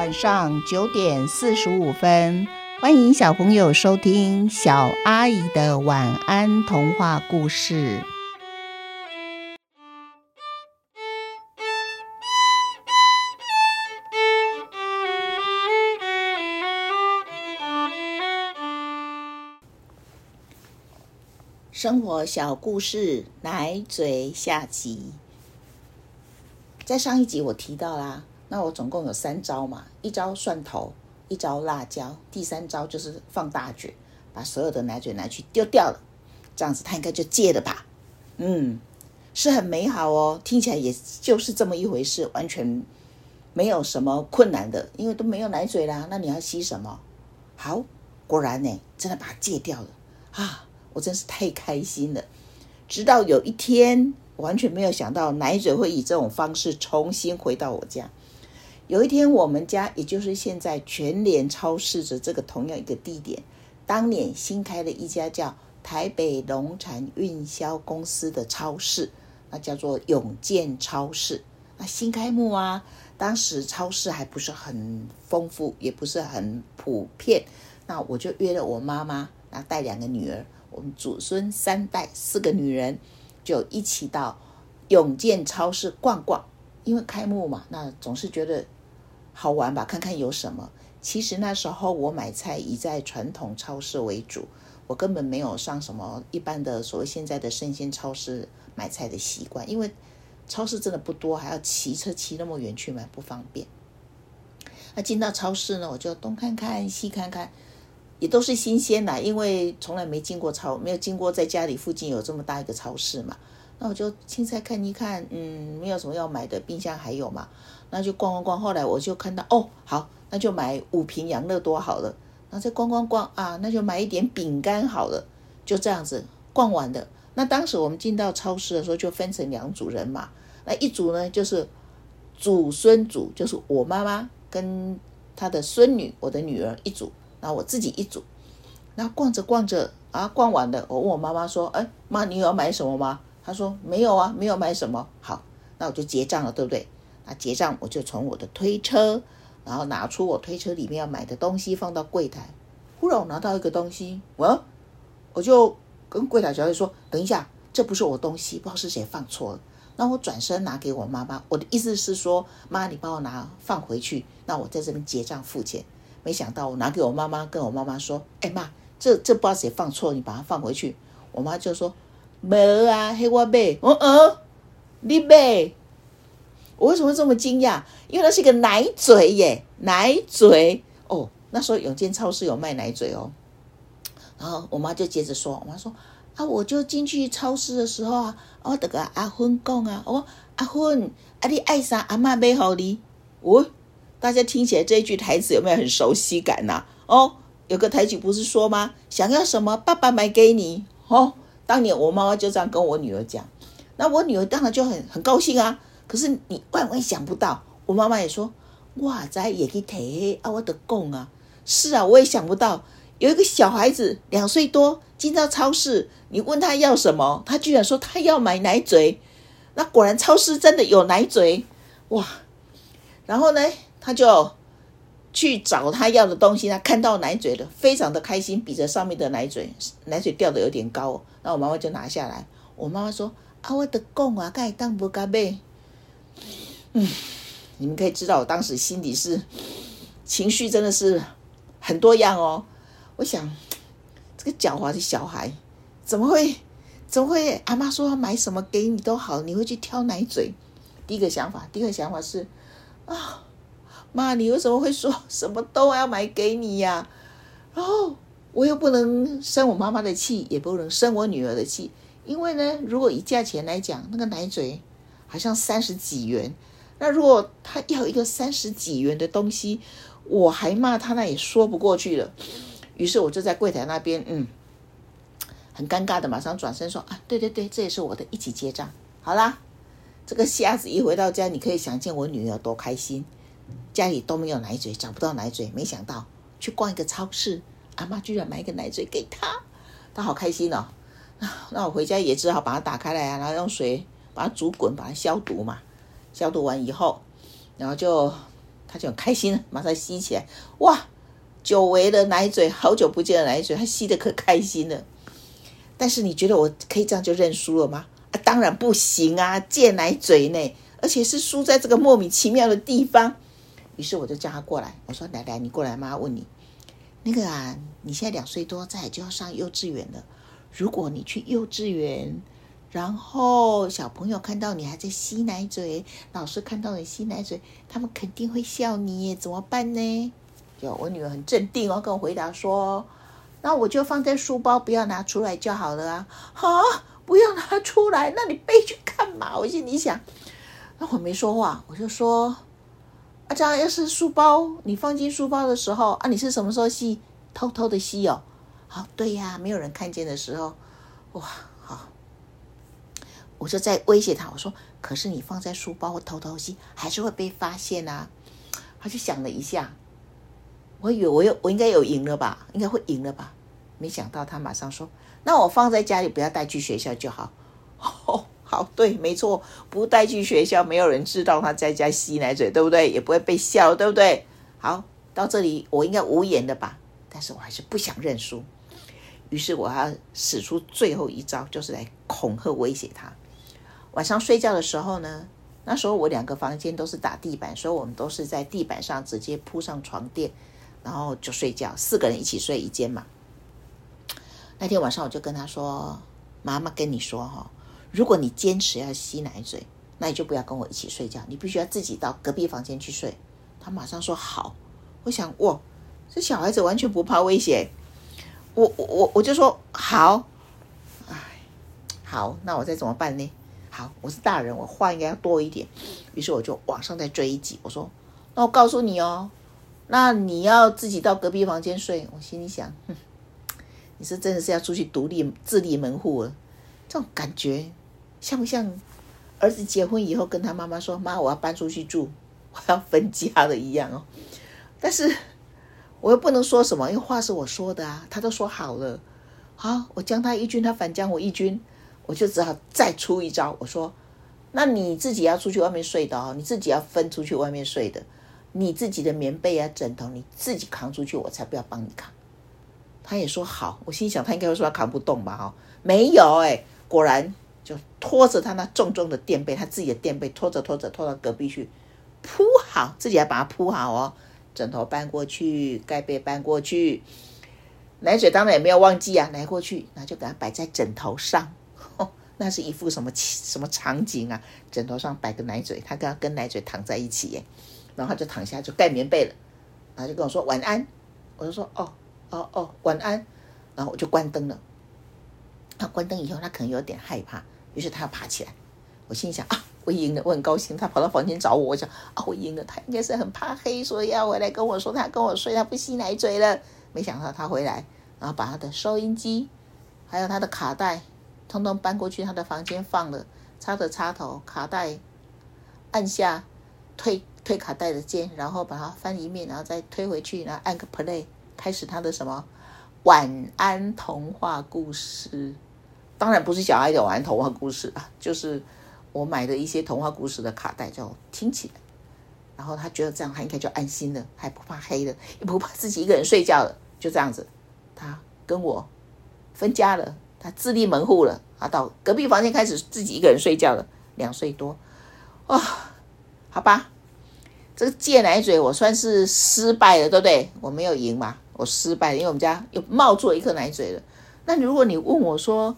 晚上九点四十五分，欢迎小朋友收听小阿姨的晚安童话故事。生活小故事，奶嘴下集。在上一集我提到啦。那我总共有三招嘛，一招蒜头，一招辣椒，第三招就是放大绝，把所有的奶嘴拿去丢掉了，这样子他应该就戒了吧？嗯，是很美好哦，听起来也就是这么一回事，完全没有什么困难的，因为都没有奶嘴啦，那你要吸什么？好，果然呢，真的把它戒掉了啊！我真是太开心了。直到有一天，完全没有想到奶嘴会以这种方式重新回到我家。有一天，我们家也就是现在全联超市的这个同样一个地点，当年新开了一家叫台北农产运销公司的超市，那叫做永健超市。那新开幕啊，当时超市还不是很丰富，也不是很普遍。那我就约了我妈妈，那带两个女儿，我们祖孙三代四个女人，就一起到永健超市逛逛。因为开幕嘛，那总是觉得。好玩吧？看看有什么。其实那时候我买菜以在传统超市为主，我根本没有上什么一般的所谓现在的生鲜超市买菜的习惯，因为超市真的不多，还要骑车骑那么远去买不方便。那进到超市呢，我就东看看西看看，也都是新鲜的，因为从来没进过超，没有经过在家里附近有这么大一个超市嘛。那我就青菜看一看，嗯，没有什么要买的，冰箱还有嘛？那就逛逛逛。后来我就看到，哦，好，那就买五瓶养乐多好了。然后再逛逛逛啊，那就买一点饼干好了。就这样子逛完的。那当时我们进到超市的时候，就分成两组人嘛。那一组呢，就是祖孙组，就是我妈妈跟她的孙女，我的女儿一组，然后我自己一组。那逛着逛着啊，逛完了，我问我妈妈说：“哎，妈，你有要买什么吗？”他说没有啊，没有买什么。好，那我就结账了，对不对？那结账我就从我的推车，然后拿出我推车里面要买的东西放到柜台。忽然我拿到一个东西，我我就跟柜台小姐说：“等一下，这不是我东西，不知道是谁放错了。”那我转身拿给我妈妈，我的意思是说：“妈，你帮我拿放回去，那我在这边结账付钱。”没想到我拿给我妈妈，跟我妈妈说：“哎妈，这这不知道谁放错，你把它放回去。”我妈就说。没啊，黑我买，嗯嗯，你买，我为什么这么惊讶？因为那是一个奶嘴耶，奶嘴哦。那时候永健超市有卖奶嘴哦。然后我妈就接着说，我妈说啊，我就进去超市的时候啊，我得个阿芬讲啊，我阿芬，啊你爱啥阿妈买好你。哦，大家听起来这一句台词有没有很熟悉感呐、啊？哦，有个台曲不是说吗？想要什么，爸爸买给你。哦。当年我妈妈就这样跟我女儿讲，那我女儿当然就很很高兴啊。可是你万万想不到，我妈妈也说：“哇，在也可以啊，我的供啊。”是啊，我也想不到有一个小孩子两岁多进到超市，你问他要什么，他居然说他要买奶嘴。那果然超市真的有奶嘴哇！然后呢，他就。去找他要的东西，他看到奶嘴了，非常的开心，比着上面的奶嘴，奶嘴掉的有点高，那我妈妈就拿下来。我妈妈说：“啊，我的公啊，该当不该背。”嗯，你们可以知道我当时心里是情绪真的是很多样哦。我想这个狡猾的小孩怎么会怎么会？阿妈说买什么给你都好，你会去挑奶嘴？第一个想法，第一个想法是啊。妈，你为什么会说什么都要买给你呀？然后我又不能生我妈妈的气，也不能生我女儿的气，因为呢，如果以价钱来讲，那个奶嘴好像三十几元，那如果他要一个三十几元的东西，我还骂他，那也说不过去了。于是我就在柜台那边，嗯，很尴尬的，马上转身说：“啊，对对对，这也是我的，一起结账。”好啦，这个瞎子一回到家，你可以想见我女儿多开心。家里都没有奶嘴，找不到奶嘴，没想到去逛一个超市，阿妈居然买一个奶嘴给他，他好开心哦。那我回家也只好把它打开来啊，然后用水把它煮滚，把它消毒嘛。消毒完以后，然后就他就很开心，马上吸起来，哇，久违的奶嘴，好久不见的奶嘴，他吸得可开心了。但是你觉得我可以这样就认输了吗？啊，当然不行啊，戒奶嘴呢，而且是输在这个莫名其妙的地方。于是我就叫他过来，我说：“奶奶，你过来，妈问你，那个啊，你现在两岁多，再就要上幼稚园了。如果你去幼稚园，然后小朋友看到你还在吸奶嘴，老师看到你吸奶嘴，他们肯定会笑你，怎么办呢？”就我女儿很镇定哦，跟我回答说。那我就放在书包，不要拿出来就好了啊！好，不要拿出来，那你背去干嘛？我心里想，那我没说话，我就说，啊，这样要是书包你放进书包的时候啊，你是什么时候吸？偷偷的吸哦。好，对呀，没有人看见的时候，哇，好，我就在威胁他，我说，可是你放在书包偷偷吸，还是会被发现啊。他就想了一下。我以为我有我应该有赢了吧，应该会赢了吧，没想到他马上说：“那我放在家里，不要带去学校就好。”哦，好，对，没错，不带去学校，没有人知道他在家吸奶嘴，对不对？也不会被笑，对不对？好，到这里我应该无言了吧？但是我还是不想认输，于是我要使出最后一招，就是来恐吓威胁他。晚上睡觉的时候呢，那时候我两个房间都是打地板，所以我们都是在地板上直接铺上床垫。然后就睡觉，四个人一起睡一间嘛。那天晚上我就跟他说：“妈妈跟你说哈，如果你坚持要吸奶嘴，那你就不要跟我一起睡觉，你必须要自己到隔壁房间去睡。”他马上说：“好。”我想，哇，这小孩子完全不怕危险。我我我我就说好，哎，好，那我再怎么办呢？好，我是大人，我话应该要多一点。于是我就往上再追一集，我说：“那我告诉你哦。”那你要自己到隔壁房间睡，我心里想，哼，你是真的是要出去独立自立门户了？这种感觉像不像儿子结婚以后跟他妈妈说：“妈，我要搬出去住，我要分家了一样哦。”但是我又不能说什么，因为话是我说的啊，他都说好了，好，我将他一军，他反将我一军，我就只好再出一招，我说：“那你自己要出去外面睡的哦，你自己要分出去外面睡的。”你自己的棉被啊、枕头，你自己扛出去，我才不要帮你扛。他也说好，我心想他应该会说他扛不动吧？哈，没有哎，果然拖着他那重重的垫被，他自己的垫被拖着拖着拖到隔壁去铺好，自己还把它铺好哦，枕头搬过去，盖被搬过去，奶嘴当然也没有忘记啊，拿过去，那就给他摆在枕头上。那是一副什么什么场景啊？枕头上摆个奶嘴，他跟跟奶嘴躺在一起耶。然后他就躺下就盖棉被了，然后就跟我说晚安，我就说哦哦哦晚安，然后我就关灯了。他关灯以后，他可能有点害怕，于是他要爬起来。我心想啊，我赢了，我很高兴。他跑到房间找我，我想啊，我赢了。他应该是很怕黑，所以要回来跟我说他跟我睡，他不吸奶嘴了。没想到他回来，然后把他的收音机还有他的卡带，通通搬过去他的房间放了，插着插头，卡带按下退。推卡带的键，然后把它翻一面，然后再推回去，然后按个 play，开始他的什么晚安童话故事。当然不是小孩的玩童话故事啊，就是我买的一些童话故事的卡带，就听起来。然后他觉得这样，他应该就安心了，还不怕黑了，也不怕自己一个人睡觉了。就这样子，他跟我分家了，他自立门户了，他到隔壁房间开始自己一个人睡觉了。两岁多，哦，好吧。这个戒奶嘴我算是失败了，对不对？我没有赢嘛，我失败了，因为我们家又冒出了一颗奶嘴了。那如果你问我说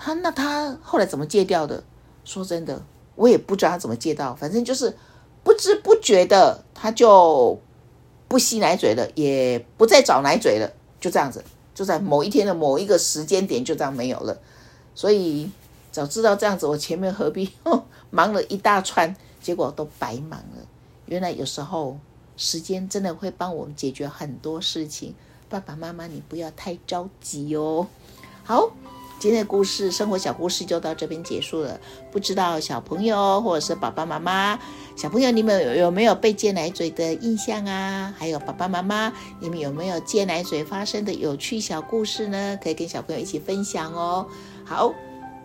他那他后来怎么戒掉的？说真的，我也不知道他怎么戒到，反正就是不知不觉的他就不吸奶嘴了，也不再找奶嘴了，就这样子，就在某一天的某一个时间点就这样没有了。所以早知道这样子，我前面何必忙了一大串，结果都白忙了。原来有时候时间真的会帮我们解决很多事情，爸爸妈妈你不要太着急哦。好，今天的故事生活小故事就到这边结束了。不知道小朋友或者是爸爸妈妈，小朋友你们有有没有被戒奶嘴的印象啊？还有爸爸妈妈，你们有没有戒奶嘴发生的有趣小故事呢？可以跟小朋友一起分享哦。好，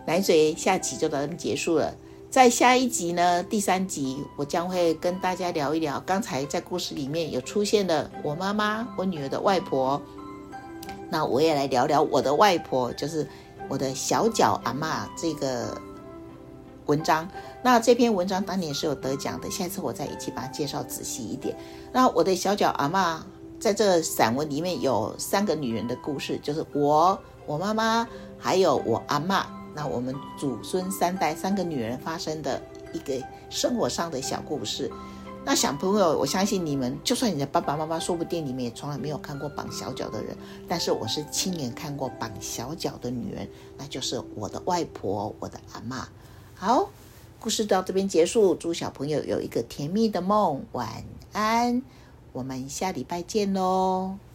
奶嘴下集就到这边结束了。在下一集呢，第三集我将会跟大家聊一聊，刚才在故事里面有出现的我妈妈，我女儿的外婆。那我也来聊聊我的外婆，就是我的小脚阿嬷这个文章。那这篇文章当年是有得奖的，下次我再一起把它介绍仔细一点。那我的小脚阿嬷在这散文里面有三个女人的故事，就是我、我妈妈还有我阿嬷。那我们祖孙三代三个女人发生的一个生活上的小故事。那小朋友，我相信你们，就算你的爸爸妈妈，说不定你们也从来没有看过绑小脚的人。但是我是亲眼看过绑小脚的女人，那就是我的外婆，我的阿妈。好，故事到这边结束，祝小朋友有一个甜蜜的梦，晚安。我们下礼拜见喽。